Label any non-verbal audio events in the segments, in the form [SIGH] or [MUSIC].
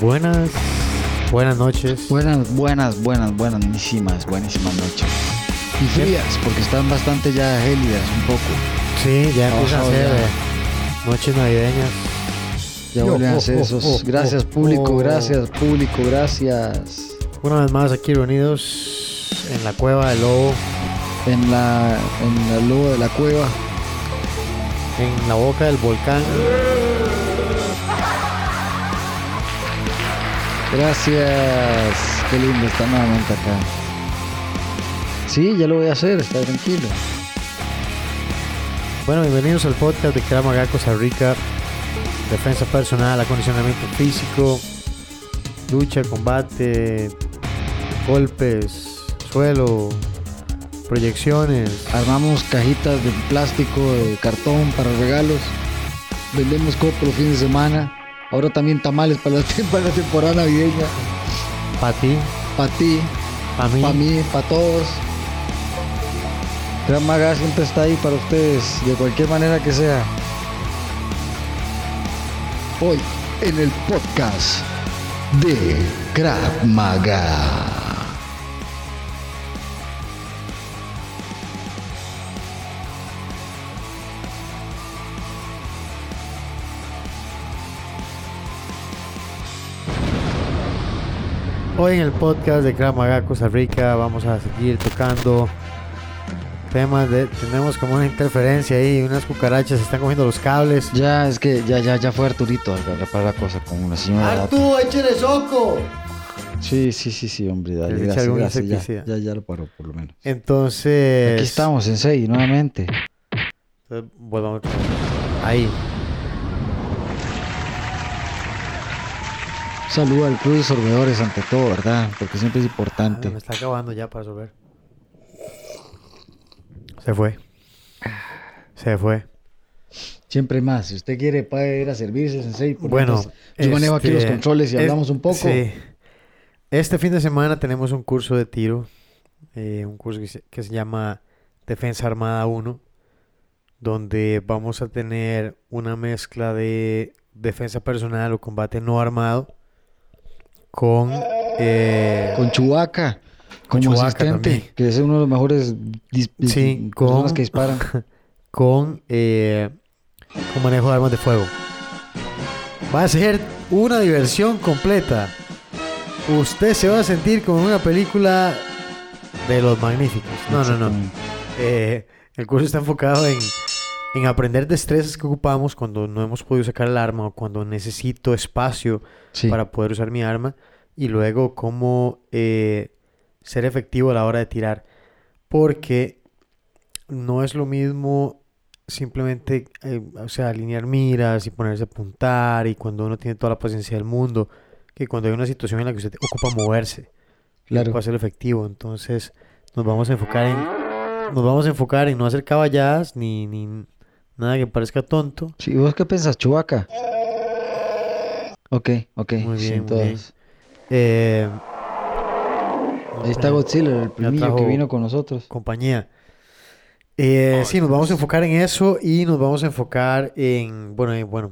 Buenas, buenas noches. Buenas, buenas, buenas, buenísimas, buenísimas noches. Y frías, porque están bastante ya gélidas un poco. Sí, ya empiezan a ser eh, noches navideñas. Ya vuelven a oh, hacer oh, esos. oh, gracias, oh, público, oh. gracias, público, gracias. Una vez más aquí reunidos en la cueva del lobo, En la, en el lobo de la cueva. en la boca del volcán. Gracias. Qué lindo estar nuevamente acá. Sí, ya lo voy a hacer, está tranquilo. Bueno, bienvenidos al podcast de Krav Maga Costa Rica. Defensa personal, acondicionamiento físico, lucha, combate, golpes, suelo, proyecciones. Armamos cajitas de plástico, de cartón para regalos. Vendemos copo los fines de semana. Ahora también tamales para la, [LAUGHS] tem- para la temporada navideña. Para ti, Para ti, para mí. para mí, para todos. Gran Maga siempre está ahí para ustedes, de cualquier manera que sea. Hoy en el podcast de Krav Maga. Hoy en el podcast de Krav Maga Costa Rica vamos a seguir tocando temas de... Tenemos como una interferencia ahí, unas cucarachas se están cogiendo los cables. Ya, es que ya, ya, ya fue Arturito a reparar la cosa con una señora. échale soco! Sí, sí, sí, sí, hombre, dale, gracias, gracias, ya, ya, ya lo paró por lo menos. Entonces... Aquí estamos, en seis, nuevamente. Entonces, volvamos. Ahí. Saludo al Club de Sorbedores ante todo, ¿verdad? Porque siempre es importante. me está acabando ya para resolver. Se fue. Se fue. Siempre más. Si usted quiere, puede ir a servirse, Sensei. Bueno, yo manejo aquí los este, controles y hablamos un poco. Sí. Este fin de semana tenemos un curso de tiro, eh, un curso que se, que se llama Defensa Armada 1, donde vamos a tener una mezcla de defensa personal o combate no armado con... eh, Con Chubaca, asistente, también. que es uno de los mejores Sí, personas con- que disparan. [LAUGHS] con, eh, con manejo de armas de fuego. Va a ser una diversión completa. Usted se va a sentir como en una película de los magníficos. No, no, no. Eh, el curso está enfocado en, en aprender destrezas que ocupamos cuando no hemos podido sacar el arma o cuando necesito espacio Sí. para poder usar mi arma y luego cómo eh, ser efectivo a la hora de tirar. Porque no es lo mismo simplemente, eh, o sea, alinear miras y ponerse a apuntar y cuando uno tiene toda la paciencia del mundo, que cuando hay una situación en la que usted ocupa moverse Claro. para ser efectivo. Entonces nos vamos a enfocar en, nos vamos a enfocar en no hacer caballadas ni, ni nada que parezca tonto. Sí, ¿Vos qué pensás, Chubaca? Ok, ok. Muy bien, muy. Eh, Ahí está Godzilla, el primillo que vino con nosotros. compañía. Eh, sí, nos vamos a enfocar en eso y nos vamos a enfocar en, bueno, en, bueno,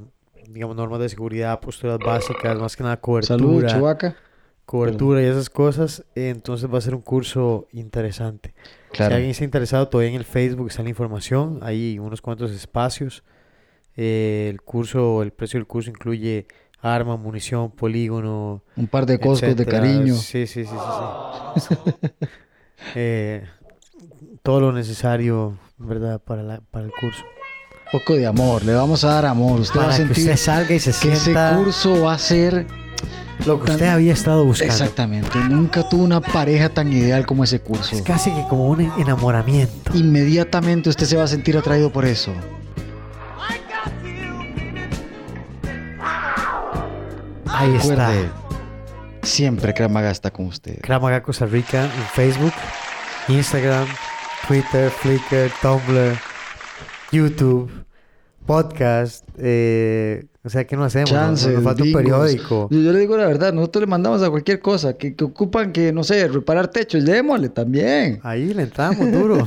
digamos, normas de seguridad, posturas básicas, más que nada cobertura, Chubaca. cobertura y esas cosas. Entonces va a ser un curso interesante. Si alguien está interesado, todavía en el Facebook está la información, hay unos cuantos espacios. Eh, el curso, el precio del curso incluye arma, munición, polígono, Un par de coscos de cariño. Sí, sí, sí, sí, sí. [LAUGHS] Eh, todo lo necesario, ¿verdad? Para, la- para el curso. Poco de amor, le vamos a dar amor. Usted va a Para que sentir usted salga y se que ese sienta curso va a ser lo que tan- usted había estado buscando. exactamente. Nunca tuvo una pareja tan ideal como ese curso. Es casi que como un enamoramiento. Inmediatamente usted se va a sentir atraído por eso. Ahí está. Siempre Kramaga está con usted. Krav Maga Costa Rica en Facebook, Instagram, Twitter, Flickr, Tumblr, YouTube, podcast. eh, o sea, ¿qué no hacemos? Chances, nos falta un bingos. periódico. Yo, yo le digo la verdad, nosotros le mandamos a cualquier cosa que, que ocupan que, no sé, reparar techos, démosle también. Ahí le entramos duro. [LAUGHS]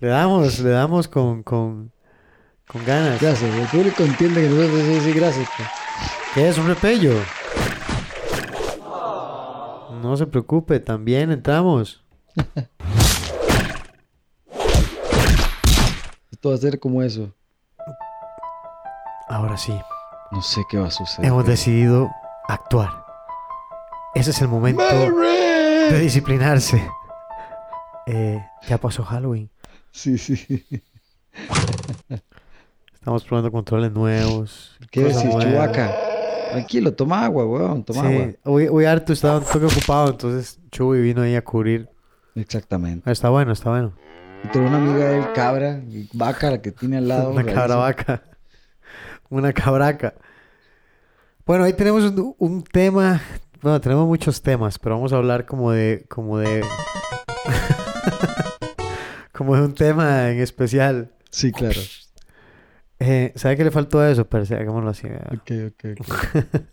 le damos, le damos con, con, con ganas. Gracias, el público entiende que nosotros sí, sí, gracias. pues. ¿Qué es un repello? No se preocupe, también entramos. [LAUGHS] Esto va a ser como eso. Ahora sí, No sé qué va a suceder. hemos decidido actuar. Ese es el momento de disciplinarse. Eh, ya pasó Halloween. Sí, sí. Estamos probando controles nuevos. ¿Qué decís. Chubaca? Tranquilo, toma agua, weón, toma agua. Hoy, hoy Artu estaba un toque ocupado, entonces Chuy vino ahí a cubrir. Exactamente. Está bueno, está bueno. Una amiga de él, cabra, vaca, la que tiene al lado. [LAUGHS] Una cabra vaca. Una cabraca. Bueno, ahí tenemos un, un tema. Bueno, tenemos muchos temas, pero vamos a hablar como de. como de. [LAUGHS] como de un tema en especial. Sí, claro. Eh, ¿Sabe qué le faltó a eso? Hagámoslo así. Ok, ok, ok. [LAUGHS]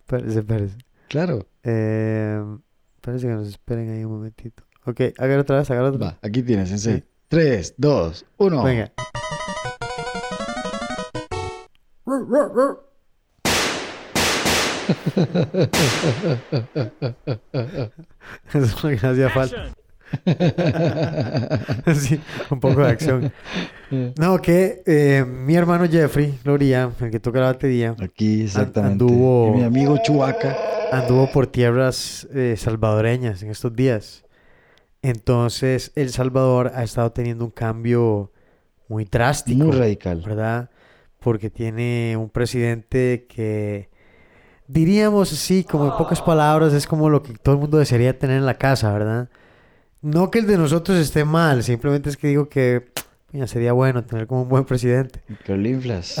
Espérese, espérese. Claro. Eh, parece que nos esperen ahí un momentito. Ok, hágalo otra vez, hágalo otra vez. Va, aquí tienes, sensei. Sí. 3, 2, 1. Venga. [LAUGHS] Es lo que hacía falta. [LAUGHS] sí, un poco de acción. No, que eh, mi hermano Jeffrey Loría, el que toca la batería, Aquí, exactamente. anduvo- Y mi amigo Chubaca. anduvo por tierras eh, salvadoreñas en estos días. Entonces, El Salvador ha estado teniendo un cambio muy drástico. Muy radical. ¿verdad? Porque tiene un presidente que, diríamos así, como en pocas palabras, es como lo que todo el mundo desearía tener en la casa, ¿verdad? No que el de nosotros esté mal, simplemente es que digo que mira, sería bueno tener como un buen presidente. Que lo inflas.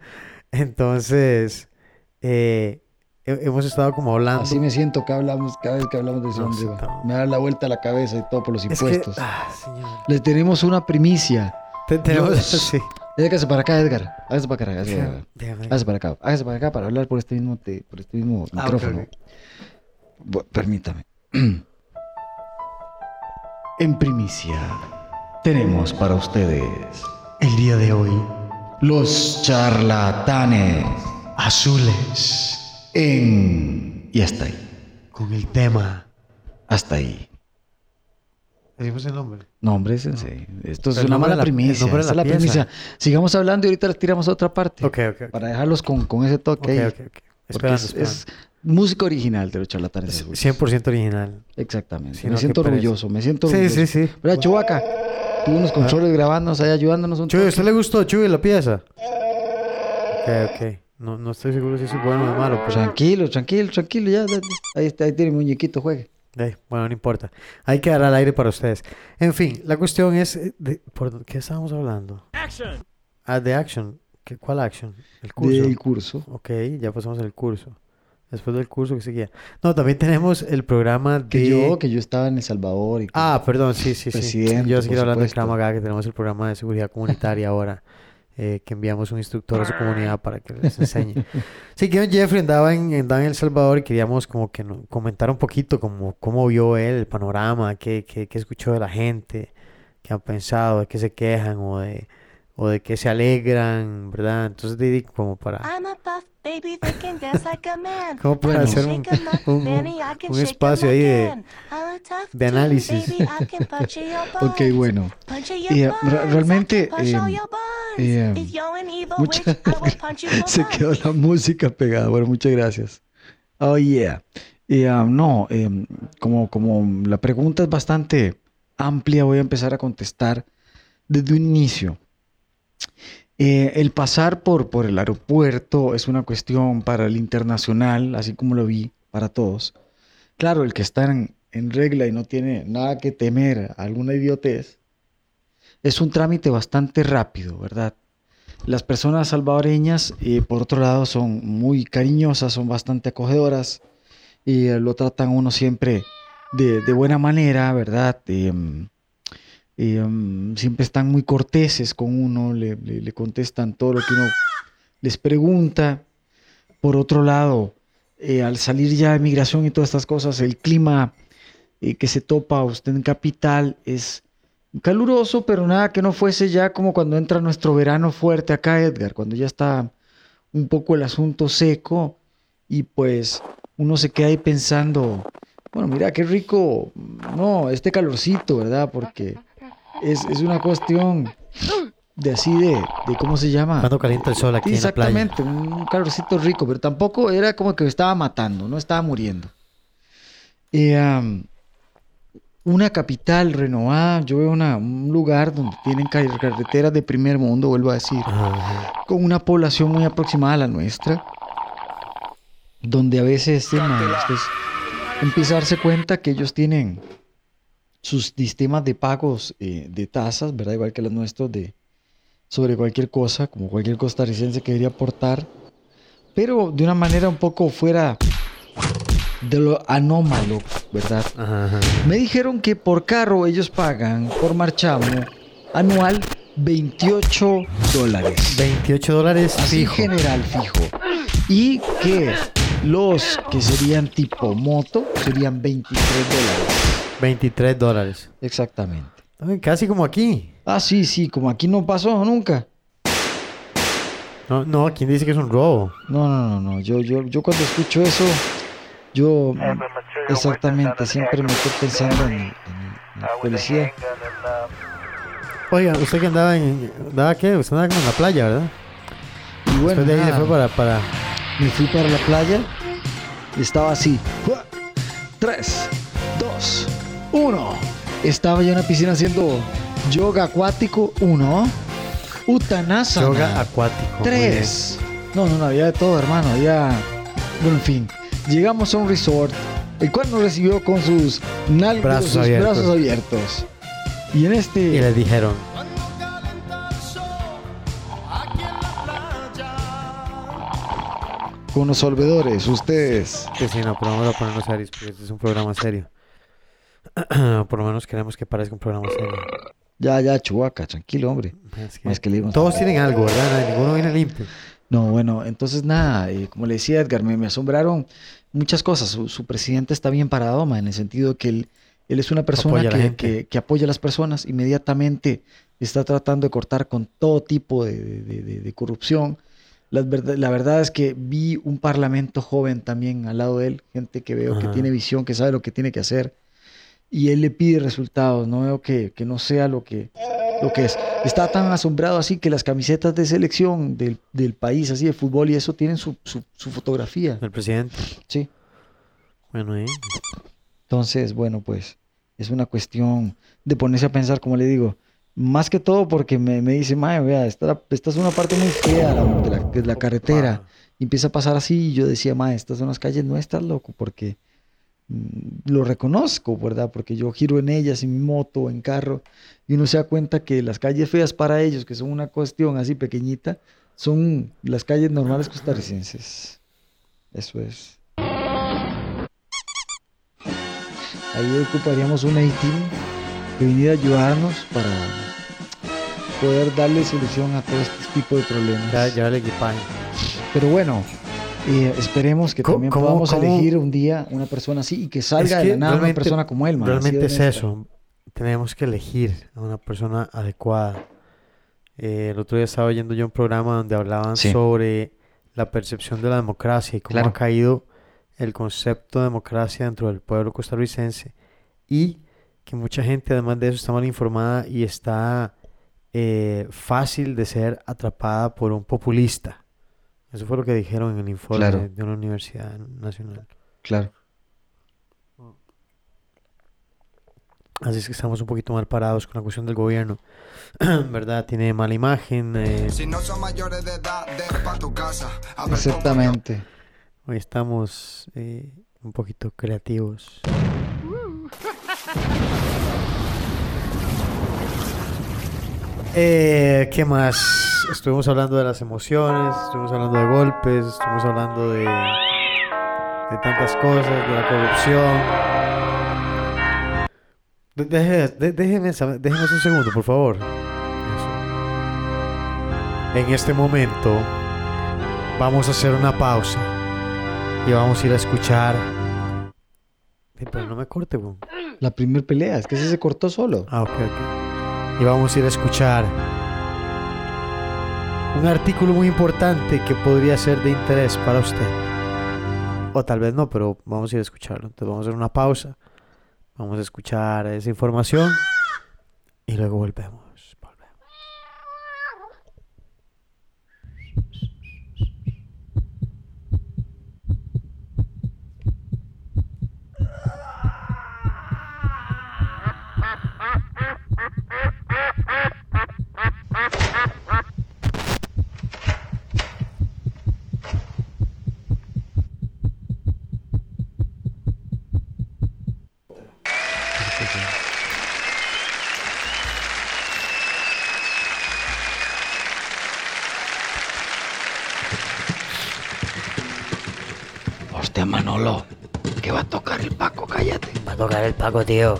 [LAUGHS] Entonces, eh, hemos estado como hablando. Así me siento que hablamos, cada vez que hablamos de ese No, hombre. Me da la vuelta a la cabeza y todo por los Es que, impuestos. ah, señor. Le tenemos una primicia. Te- tenemos, [LAUGHS] Dios. sí. [LAUGHS] Hágase para acá, Edgar. Hágase para acá. Hágase para acá. Déjame. Hágase para acá. Hágase para acá para hablar por este mismo, te- por este mismo Ah, micrófono. permítame. [CLEARS THROAT] en primicia, tenemos para ustedes El día de hoy, los charlatanes azules, en... Y hasta ahí. con el tema. Hasta ahí. Decimos el nombre. No, hombre, sensei. Esto es una nombre mala la- primicia. nombre Esta es la la pieza. primicia. Sigamos hablando y ahorita les tiramos a otra parte. Ok, ok, ok. Para dejarlos con, con ese toque ahí. ok, ok. Porque Esperando, es, esperando. es música original de los charlatanes Es azules. 100% original. Exactamente. Me no, siento orgulloso, me siento Sí, sí, sí. ¿Verdad, Chubaca? Tuvo unos controles grabándonos ahí, ayudándonos un Chuy, ¿a usted le gustó, Chuy, la pieza? Ok, ok. No, no estoy seguro si es bueno o malo, pero... Tranquilo, tranquilo, tranquilo, ya. ya, ya. Ahí, está, ahí tiene mi muñequito, juegue. Eh, bueno, no importa. Hay que dar al aire para ustedes. En fin, la cuestión es... eh, De, ¿Por qué estábamos hablando? Ah, de Action. ¿Qué, ¿Cuál Action? El curso. Del curso. Ok, ya pasamos el curso. Después del curso que seguía. No, también tenemos el programa de... Que yo, que yo estaba en El Salvador y que- Ah, perdón, sí, sí, sí. Presidente, Yo seguir hablando de. Kramaga, que tenemos el programa de seguridad comunitaria ahora, [LAUGHS] eh, que enviamos un instructor a su comunidad para que les enseñe. Sí, que Jeffrey andaba en, andaba en El Salvador y queríamos como que comentar un poquito como cómo vio él el panorama, qué, qué, qué escuchó de la gente, qué han pensado, de qué se quejan o de, o de qué se alegran, ¿verdad? Entonces, di- di, como para... I'm a buff baby that can dance like a man. Como para Bueno. hacer un, 'em un- un 'em espacio ahí de, análisis. [LAUGHS] Ok, bueno. Eh, realmente, eh, eh, muchas- [LAUGHS] Se quedó la música pegada. Bueno, muchas gracias. Oh, yeah. Y, ah, no, em, como, como la pregunta es bastante amplia, voy a empezar a contestar desde un inicio. Eh, el pasar por, por el aeropuerto es una cuestión para el internacional, así como lo vi para todos. Claro, el que está en, en regla y no tiene nada que temer alguna idiotez, es un trámite bastante rápido, ¿verdad? Las personas salvadoreñas, eh, por otro lado, son muy cariñosas, son bastante acogedoras y eh, lo tratan uno siempre de, de buena manera, ¿verdad? Em, em, siempre están muy corteses con uno, le contestan todo lo que uno les pregunta. Por otro lado, eh, al salir ya de migración y todas estas cosas, el clima eh, que se topa usted en capital es caluroso, pero nada que no fuese ya como cuando entra nuestro verano fuerte acá, Edgar, cuando ya está un poco el asunto seco y pues uno se queda ahí pensando, bueno, mira qué rico, no, este calorcito, ¿verdad? Porque es, es una cuestión de así de, de ¿cómo se llama? Cuando calienta el sol aquí en la playa. Exactamente, un calorcito rico, pero tampoco era como que me estaba matando, no estaba muriendo. Eh, am, una capital renovada, yo veo una- un lugar donde tienen car- carreteras de primer mundo, vuelvo a decir, ajá. con una población muy aproximada a la nuestra, donde a veces este man, pues, empieza a darse cuenta que ellos tienen sus sistemas de pagos eh, de tasas, ¿verdad? Igual que los nuestros de sobre cualquier cosa, como cualquier costarricense que quería aportar, pero de una manera un poco fuera de lo anómalo, ¿verdad? Ajá, ajá. Me dijeron que por carro ellos pagan por marchamo anual 28 dólares. 28 dólares Así fijo. general fijo. Y que los que serían tipo moto serían 23 dólares. 23 dólares. Exactamente. Ay, Casi como aquí. Ah, sí, sí, como aquí no pasó nunca. No, no, ¿quién dice que es un robo? No, no, no, no. Yo, yo, yo cuando escucho eso, yo exactamente siempre me estoy pensando en, en- en la policía. Oiga, usted que andaba en... ¿Andaba qué? Usted andaba como en la playa, ¿verdad? Y bueno, Después de ahí se fue para... para... me fui para la playa y estaba así. 3, 2, 1. Estaba yo en la piscina haciendo yoga acuático. 1. Uttanasana. Yoga acuático. Tres. No, no, no, había de todo, hermano. Había. Bueno, en fin. Llegamos a un resort, el cual nos recibió con sus nalgas, Brazos sus abiertos. brazos abiertos. Y en Y este. les dijeron... Con los solvedores, ustedes. Que sí, no, pero vamos a ponernos serios porque este es un programa serio. [CLEARS THROAT] Por lo menos queremos que parezca un programa serio. Ya, ya, Chubaca, tranquilo, hombre. Es que Más que le dimos- todos tienen algo, ¿verdad? Ninguno viene limpio. No, bueno, entonces nada, eh, como le decía Edgar, me, me asombraron muchas cosas. Su, su presidente está bien parado, ma, en el sentido de que él, él es una persona Apoya que, que- que apoya a las personas, inmediatamente está tratando de cortar con todo tipo de, de- de- de corrupción. La verdad, la verdad es que vi un parlamento joven también al lado de él, gente que veo que tiene visión, que sabe lo que tiene que hacer, y él le pide resultados, no veo que, que no sea lo que, lo que es. Está tan asombrado así que las camisetas de selección del, del país, así de fútbol y eso, tienen su, su, su fotografía. El presidente. Sí. Bueno, ¿eh? Entonces, bueno, pues es una cuestión de ponerse a pensar, como le digo, más que todo porque me, me dice, mae, vea, esta, esta es una parte muy fea la- de la, de la carretera. Y empieza a pasar así y yo decía, mae, estas son las calles nuestras, loco, porque lo reconozco, ¿verdad? Porque yo giro en ellas, en mi moto, en carro, y uno se da cuenta que las calles feas para ellos, que son una cuestión así pequeñita, son las calles normales costarricenses. Eso es. Ahí ocuparíamos un A-Team que viniera a ayudarnos para poder darle solución a todo este tipo de problemas. Ya, ya el equipaje. Pero bueno, eh, esperemos que ¿Cómo- también podamos cómo? elegir un día una persona así y que salga Es de la nada una persona como él, man, Realmente es eso. Tenemos que elegir a una persona adecuada. Eh, el otro día estaba oyendo yo un programa donde hablaban Sí. sobre la percepción de la democracia y cómo Claro. ha caído el concepto de democracia dentro del pueblo costarricense y que mucha gente además de eso está mal informada y está eh, fácil de ser atrapada por un populista. Eso fue lo que dijeron en el informe Claro. de una universidad nacional. Claro. Así es que estamos un poquito mal parados con la cuestión del gobierno. [CLEARS THROAT] ¿Verdad? Tiene mala imagen. eh, Si no son mayores de edad, deja pa' tu casa. Exactamente. hoy estamos eh, un poquito creativos. [LAUGHS] Eh, ¿qué más? Estuvimos hablando de las emociones, estuvimos hablando de golpes, estuvimos hablando de, de tantas cosas, de la corrupción. De- de- déjeme un segundo, por favor. Eso. En este momento vamos a hacer una pausa y vamos a ir a escuchar. Pero no me corte, weón. La primer pelea, es que ese se cortó solo. Ah, ok, ok. Y vamos a ir a escuchar un artículo muy importante que podría ser de interés para usted. O tal vez no, pero vamos a ir a escucharlo. Entonces vamos a hacer una pausa. Vamos a escuchar esa información y luego volvemos. Manolo, que va a tocar el Paco, cállate. Va a tocar el Paco, tío.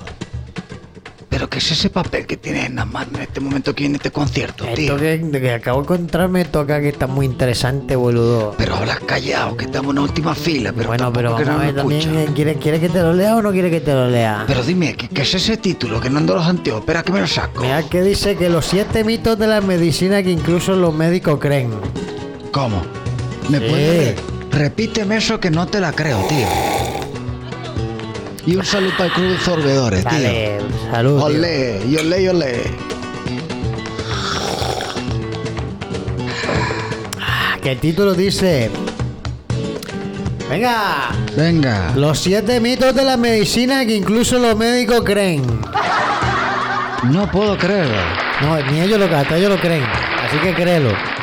Pero ¿qué es ese papel que tienes en las manos en este momento aquí en este concierto, Esto que, que acabo de encontrarme toca que está muy interesante, boludo. Pero hablas callado, que estamos en la última fila, pero bueno, pero que vamos a ver me también, escucha. eh, ¿quiere, ¿quiere que te lo lea o no quiere que te lo lea? Pero dime, ¿qué, qué es ese título? Que no ando los anteojos, espera que me lo saco. Mira que dice que los siete mitos de la medicina que incluso los médicos creen. ¿Cómo? ¿Me Sí. puedes? Repíteme eso que no te la creo, tío. Y un saludo para el club de sorbedores, tío. tío. Olé, y olé, y olé. Que el título dice... Venga, Venga. los siete mitos de la medicina que incluso los médicos creen. No puedo creerlo. No, ni ellos lo hasta ellos lo creen. Así que créelo.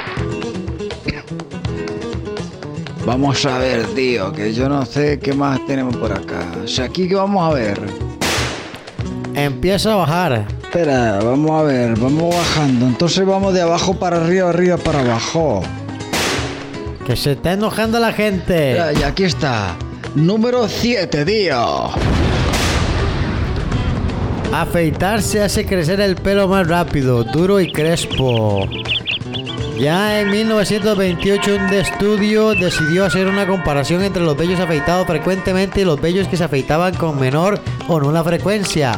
Vamos a ver, tío, que yo no sé qué más tenemos por acá. O sea, aquí que vamos a ver. Empieza a bajar. Espera, vamos a ver, vamos bajando. Entonces vamos de abajo para arriba, arriba para abajo. Que se está enojando la gente. Y aquí está. Número 7, tío. Afeitarse hace crecer el pelo más rápido, duro y crespo. Ya en 1928 un estudio decidió hacer una comparación entre los vellos afeitados frecuentemente y los vellos que se afeitaban con menor o nula frecuencia.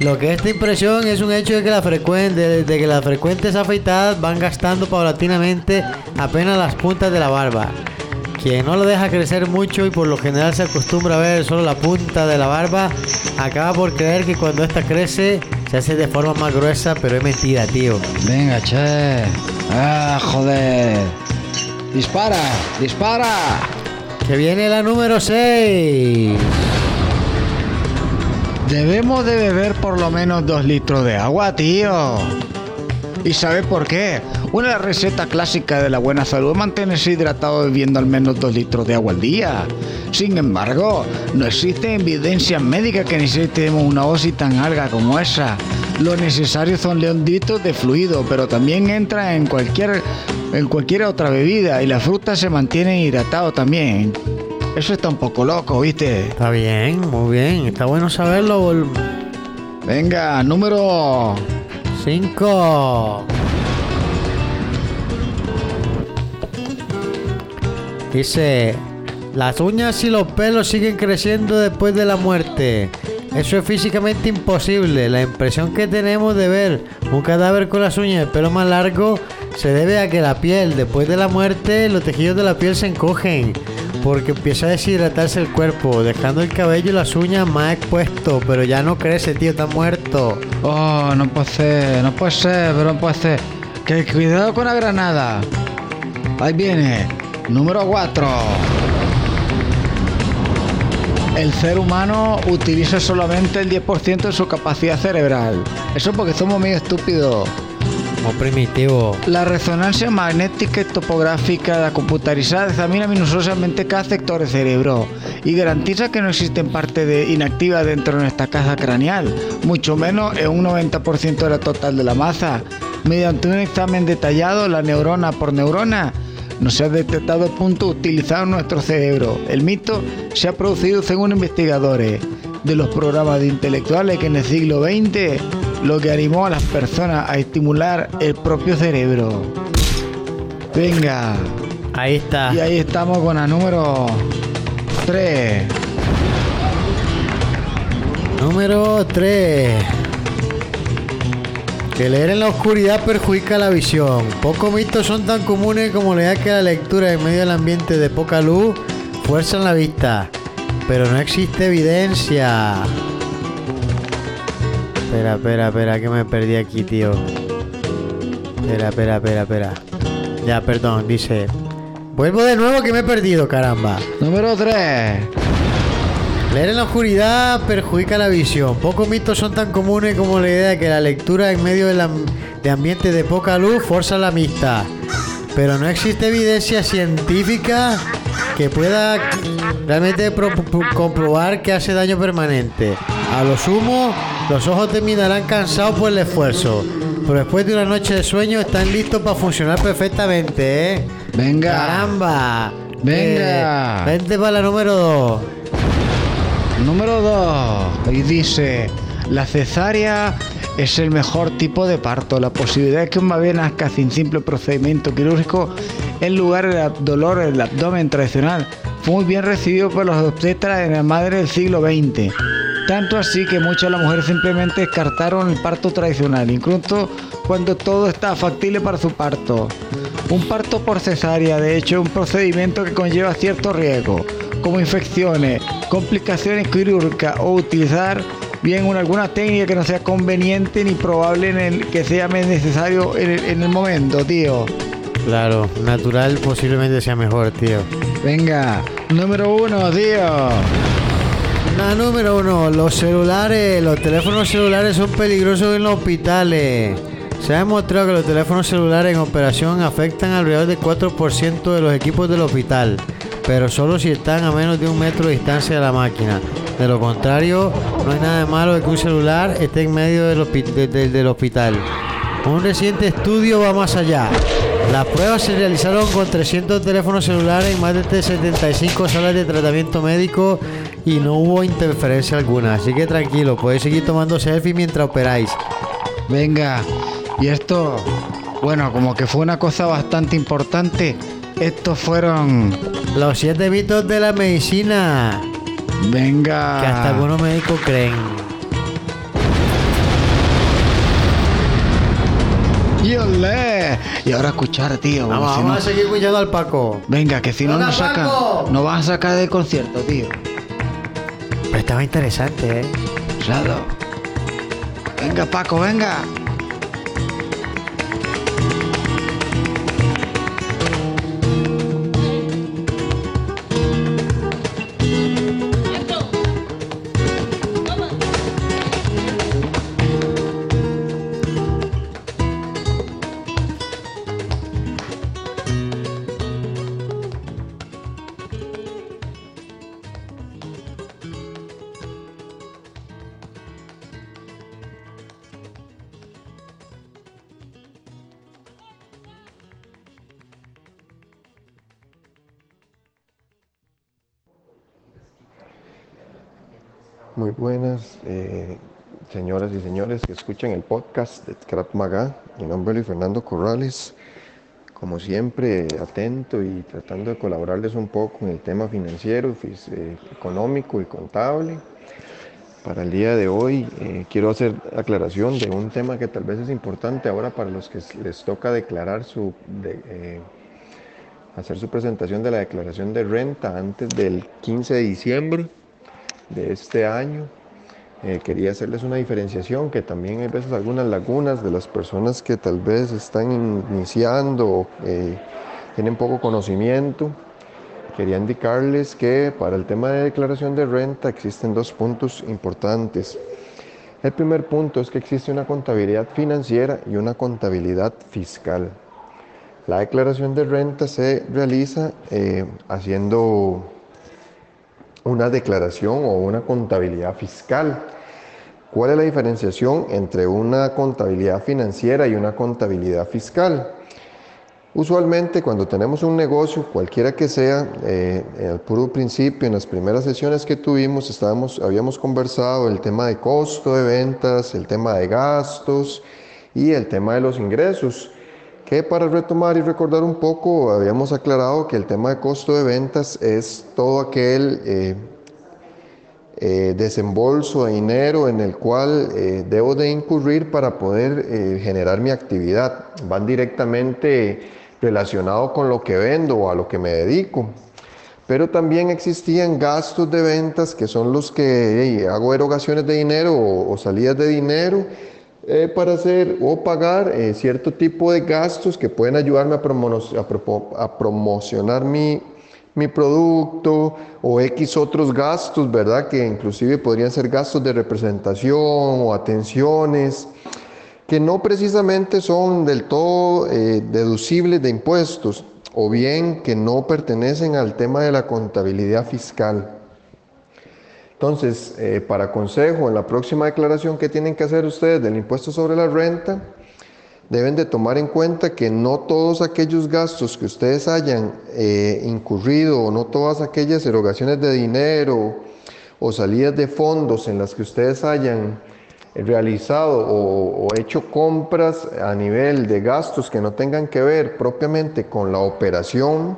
Lo que esta impresión es un hecho de que, la de- de que las frecuentes afeitadas van gastando paulatinamente apenas las puntas de la barba. Quien no lo deja crecer mucho y por lo general se acostumbra a ver solo la punta de la barba, acaba por creer que cuando esta crece se hace de forma más gruesa, pero es mentira, tío. Venga, che. Ah, joder. Dispara, dispara. Que viene la número 6. Debemos de beber por lo menos dos litros de agua, tío. ¿Y sabe por qué? Una recetas clásicas de la buena salud es mantenerse hidratado bebiendo al menos dos litros de agua al día. Sin embargo, no existe evidencia médica que necesitemos una dosis tan alta como esa. Lo necesario son leonditos de fluido, pero también entra en cualquier, en cualquier otra bebida y las frutas se mantienen hidratados también. Eso está un poco loco, ¿viste? Está bien, muy bien. Está bueno saberlo. Venga, número 5. Dice, las uñas y los pelos siguen creciendo después de la muerte. Eso es físicamente imposible. La impresión que tenemos de ver un cadáver con las uñas y el pelo más largo se debe a que la piel, después de la muerte, los tejidos de la piel se encogen. Porque empieza a deshidratarse el cuerpo, dejando el cabello y las uñas más expuestos. Pero ya no crece, tío, está muerto. Oh, no puede ser, no puede ser, pero no puede ser. Que cuidado con la granada. Ahí viene. Número 4. El ser humano utiliza solamente el 10% de su capacidad cerebral. Eso porque somos medio estúpidos. Como primitivo. La resonancia magnética y topográfica la computarizada examina minuciosamente cada sector del cerebro y garantiza que no existen partes de inactivas dentro de nuestra caja craneal, mucho menos en un 90% de la total de la masa. Mediante un examen detallado, la neurona por neurona, no se ha detectado el punto utilizado en nuestro cerebro. El mito se ha producido según investigadores. de los programas de intelectuales que en el siglo XX lo que animó a las personas a estimular el propio cerebro. Venga, Ahí está. y ahí estamos con la número 3. Número 3. Que leer en la oscuridad perjudica la visión. Pocos mitos son tan comunes como la idea que la lectura en medio del ambiente de poca luz fuerzan la vista. Pero no existe evidencia. Espera, espera, espera, que me perdí aquí, tío. Espera, espera, espera, espera. Ya, perdón, dice. Vuelvo de nuevo que me he perdido, caramba. Número 3. Leer en la oscuridad perjudica la visión. Pocos mitos son tan comunes como la idea de que la lectura en medio de, la- de ambientes de poca luz forza la amistad. Pero no existe evidencia científica que pueda realmente pro- pro- comprobar que hace daño permanente. A lo sumo, los ojos terminarán cansados por el esfuerzo. Pero después de una noche de sueño están listos para funcionar perfectamente, ¿eh? Venga. ¡Caramba! Venga. Eh, vente para la número 2. Número 2. Y dice, la cesárea es el mejor tipo de parto. La posibilidad de que un bebé nazca sin simple procedimiento quirúrgico en lugar del dolor del abdomen tradicional fue muy bien recibido por los obstetras en la madre del siglo XX. Tanto así que muchas de las mujeres simplemente descartaron el parto tradicional, incluso cuando todo estaba factible para su parto. Un parto por cesárea, de hecho, es un procedimiento que conlleva cierto riesgo, como infecciones, complicaciones quirúrgicas o utilizar bien una, alguna técnica que no sea conveniente ni probable en el que sea necesario en el, en el momento, tío. Claro, natural posiblemente sea mejor, tío. Venga, número uno, tío. La número uno, los celulares, los teléfonos celulares son peligrosos en los hospitales. Se ha demostrado que los teléfonos celulares en operación afectan alrededor del 4% de los equipos del hospital, pero solo si están a menos de un metro de distancia de la máquina. De lo contrario, no hay nada de malo de que un celular esté en medio del, hospi- de- de- del hospital. Un reciente estudio va más allá. Las pruebas se realizaron con 300 teléfonos celulares en más de 75 salas de tratamiento médico y no hubo interferencia alguna. Así que tranquilo, podéis seguir tomando selfie mientras operáis. Venga, y esto, bueno, como que fue una cosa bastante importante. Estos fueron, Los 7 mitos de la medicina venga. que hasta algunos médicos creen. Y ahora escuchar, tío. Vamos, si vamos no- a seguir escuchando al Paco. Venga, que si no ¡Venga, nos Paco! nos van a sacar del concierto, tío. Pero estaba interesante, ¿eh? Claro. Venga, Paco, venga. Eh, señoras y señores que escuchan el podcast de Krav Maga. Mi nombre es Luis Fernando Corrales. Como siempre, atento y tratando de colaborarles un poco en el tema financiero, eh, económico y contable. Para el día de hoy eh, quiero hacer aclaración de un tema que tal vez es importante ahora para los que les toca declarar su, hacer su presentación de la declaración de renta antes del 15 de diciembre de este año. Eh, quería hacerles una diferenciación que también hay veces algunas lagunas de las personas que tal vez están iniciando o eh, tienen poco conocimiento. Quería indicarles que para el tema de declaración de renta existen dos puntos importantes. El primer punto es que existe una contabilidad financiera y una contabilidad fiscal. La declaración de renta se realiza eh, haciendo una declaración o una contabilidad fiscal. ¿Cuál es la diferenciación entre una contabilidad financiera y una contabilidad fiscal? Usualmente cuando tenemos un negocio, cualquiera que sea, eh, el puro principio, en las primeras sesiones que tuvimos, estábamos, habíamos conversado el tema de costo de ventas, el tema de gastos y el tema de los ingresos. Que para retomar y recordar un poco, habíamos aclarado que el tema de costo de ventas es todo aquel eh, eh, desembolso de dinero en el cual eh, debo de incurrir para poder generar mi actividad. Van directamente relacionado con lo que vendo o a lo que me dedico. Pero también existían gastos de ventas que son los que hago erogaciones de dinero o, o salidas de dinero eh, para hacer o pagar eh, cierto tipo de gastos que pueden ayudarme a, promocionar mi, mi producto o X otros gastos, ¿verdad? Que inclusive podrían ser gastos de representación o atenciones que no precisamente son del todo eh, deducibles de impuestos o bien que no pertenecen al tema de la contabilidad fiscal. Entonces, eh, para consejo, en la próxima declaración que tienen que hacer ustedes del impuesto sobre la renta, deben de tomar en cuenta que no todos aquellos gastos que ustedes hayan eh, incurrido o no todas aquellas erogaciones de dinero o salidas de fondos en las que ustedes hayan realizado o, o hecho compras a nivel de gastos que no tengan que ver propiamente con la operación,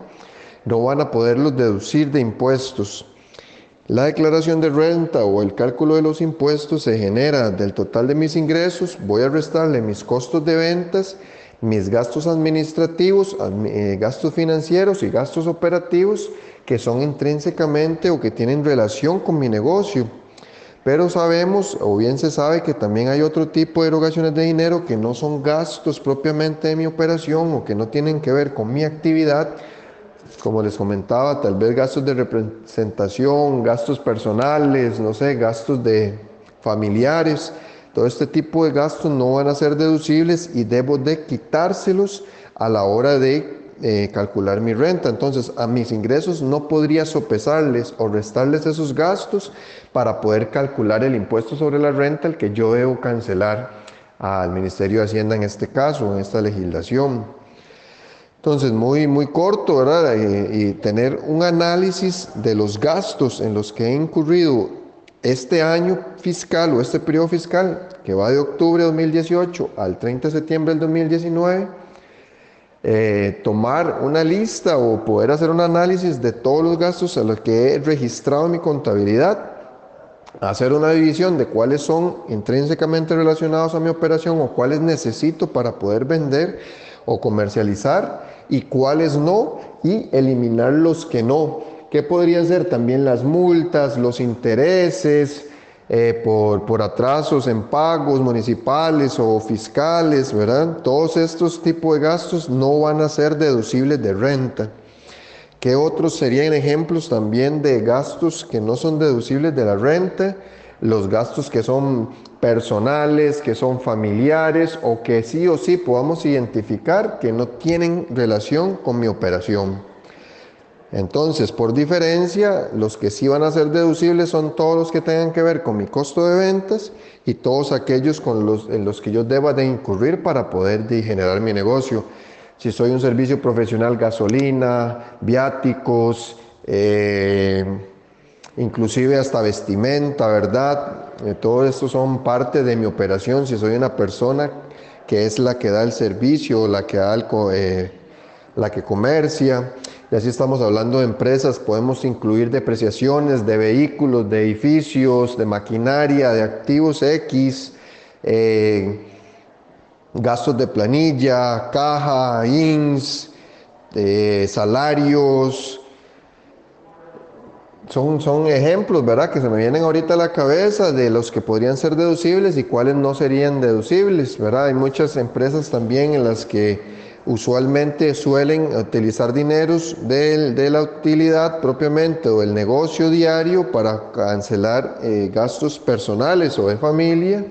no van a poderlos deducir de impuestos. La declaración de renta o el cálculo de los impuestos se genera del total de mis ingresos, voy a restarle mis costos de ventas, mis gastos administrativos, admi- eh, gastos financieros y gastos operativos que son intrínsecamente o que tienen relación con mi negocio. Pero sabemos, o bien se sabe, que también hay otro tipo de erogaciones de dinero que no son gastos propiamente de mi operación o que no tienen que ver con mi actividad, como les comentaba, tal vez gastos de representación, gastos personales, no sé, gastos de familiares. Todo este tipo de gastos no van a ser deducibles y debo de quitárselos a la hora de eh, calcular mi renta. Entonces, a mis ingresos no podría sopesarles o restarles esos gastos para poder calcular el impuesto sobre la renta, el que yo debo cancelar al Ministerio de Hacienda en este caso, en esta legislación. Entonces, muy, muy corto, ¿verdad? Y, y tener un análisis de los gastos en los que he incurrido este año fiscal o este periodo fiscal, que va de octubre de 2018 al 30 de septiembre del 2019, eh, tomar una lista o poder hacer un análisis de todos los gastos a los que he registrado en mi contabilidad, hacer una división de cuáles son intrínsecamente relacionados a mi operación o cuáles necesito para poder vender o comercializar y cuáles no y eliminar los que no. ¿Qué podrían ser? También las multas, los intereses eh, por, por atrasos en pagos municipales o fiscales, ¿verdad? Todos estos tipos de gastos no van a ser deducibles de renta. ¿Qué otros serían ejemplos también de gastos que no son deducibles de la renta? Los gastos que son personales, que son familiares o que sí o sí podamos identificar que no tienen relación con mi operación. Entonces, por diferencia, los que sí van a ser deducibles son todos los que tengan que ver con mi costo de ventas y todos aquellos con los, en los que yo deba de incurrir para poder de generar mi negocio. Si soy un servicio profesional, gasolina, viáticos, eh, inclusive hasta vestimenta, ¿verdad? Eh, todo esto son parte de mi operación. Si soy una persona que es la que da el servicio, la que da el, eh, la que comercia. Y así estamos hablando de empresas, podemos incluir depreciaciones de vehículos, de edificios, de maquinaria, de activos X, eh, gastos de planilla, caja, INS, salarios. Son, son ejemplos, ¿verdad? Que se me vienen ahorita a la cabeza de los que podrían ser deducibles y cuáles no serían deducibles, ¿verdad? Hay muchas empresas también en las que usualmente suelen utilizar dineros del- de la utilidad propiamente o del negocio diario para cancelar eh, gastos personales o de familia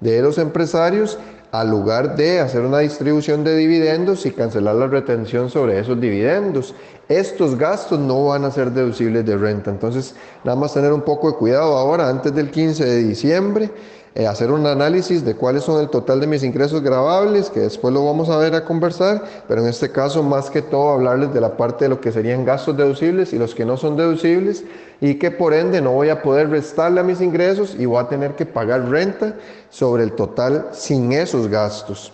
de los empresarios al lugar de hacer una distribución de dividendos y cancelar la retención sobre esos dividendos. Estos gastos no van a ser deducibles de renta, entonces nada más tener un poco de cuidado ahora antes del 15 de diciembre eh, hacer un análisis de cuáles son el total de mis ingresos grabables, que después lo vamos a ver a conversar, pero en este caso más que todo hablarles de la parte de lo que serían gastos deducibles y los que no son deducibles y que por ende no voy a poder restarle a mis ingresos y voy a tener que pagar renta sobre el total sin esos gastos.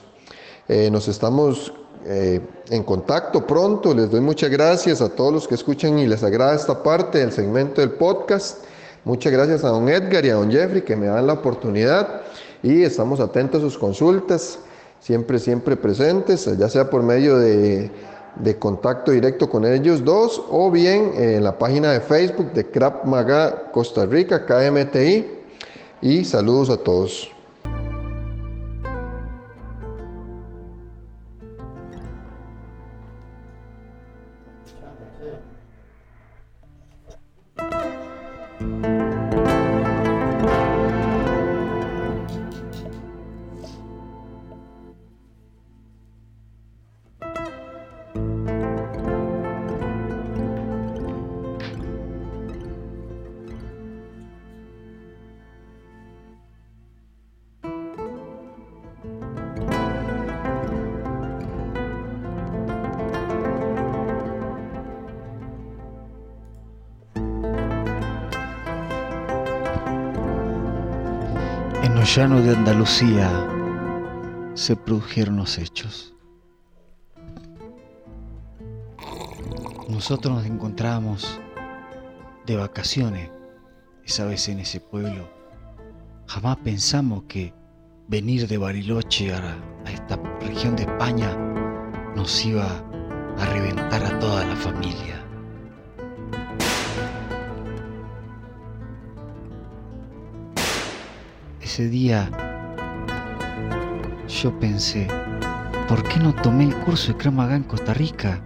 Eh, nos estamos eh, en contacto pronto. Les doy muchas gracias a todos los que escuchan y les agrada esta parte del segmento del podcast. Muchas gracias a don Edgar y a don Jeffrey que me dan la oportunidad y estamos atentos a sus consultas, siempre, siempre presentes, ya sea por medio de, de contacto directo con ellos dos o bien en la página de Facebook de Crap Maga Costa Rica, KMTI. Y saludos a todos. En los llanos de Andalucía se produjeron los hechos. Nosotros nos encontrábamos de vacaciones esa vez en ese pueblo. Jamás pensamos que venir de Bariloche a, a esta región de España nos iba a reventar a toda la familia. Ese día yo pensé, ¿por qué no tomé el curso de Krav Maga en Costa Rica?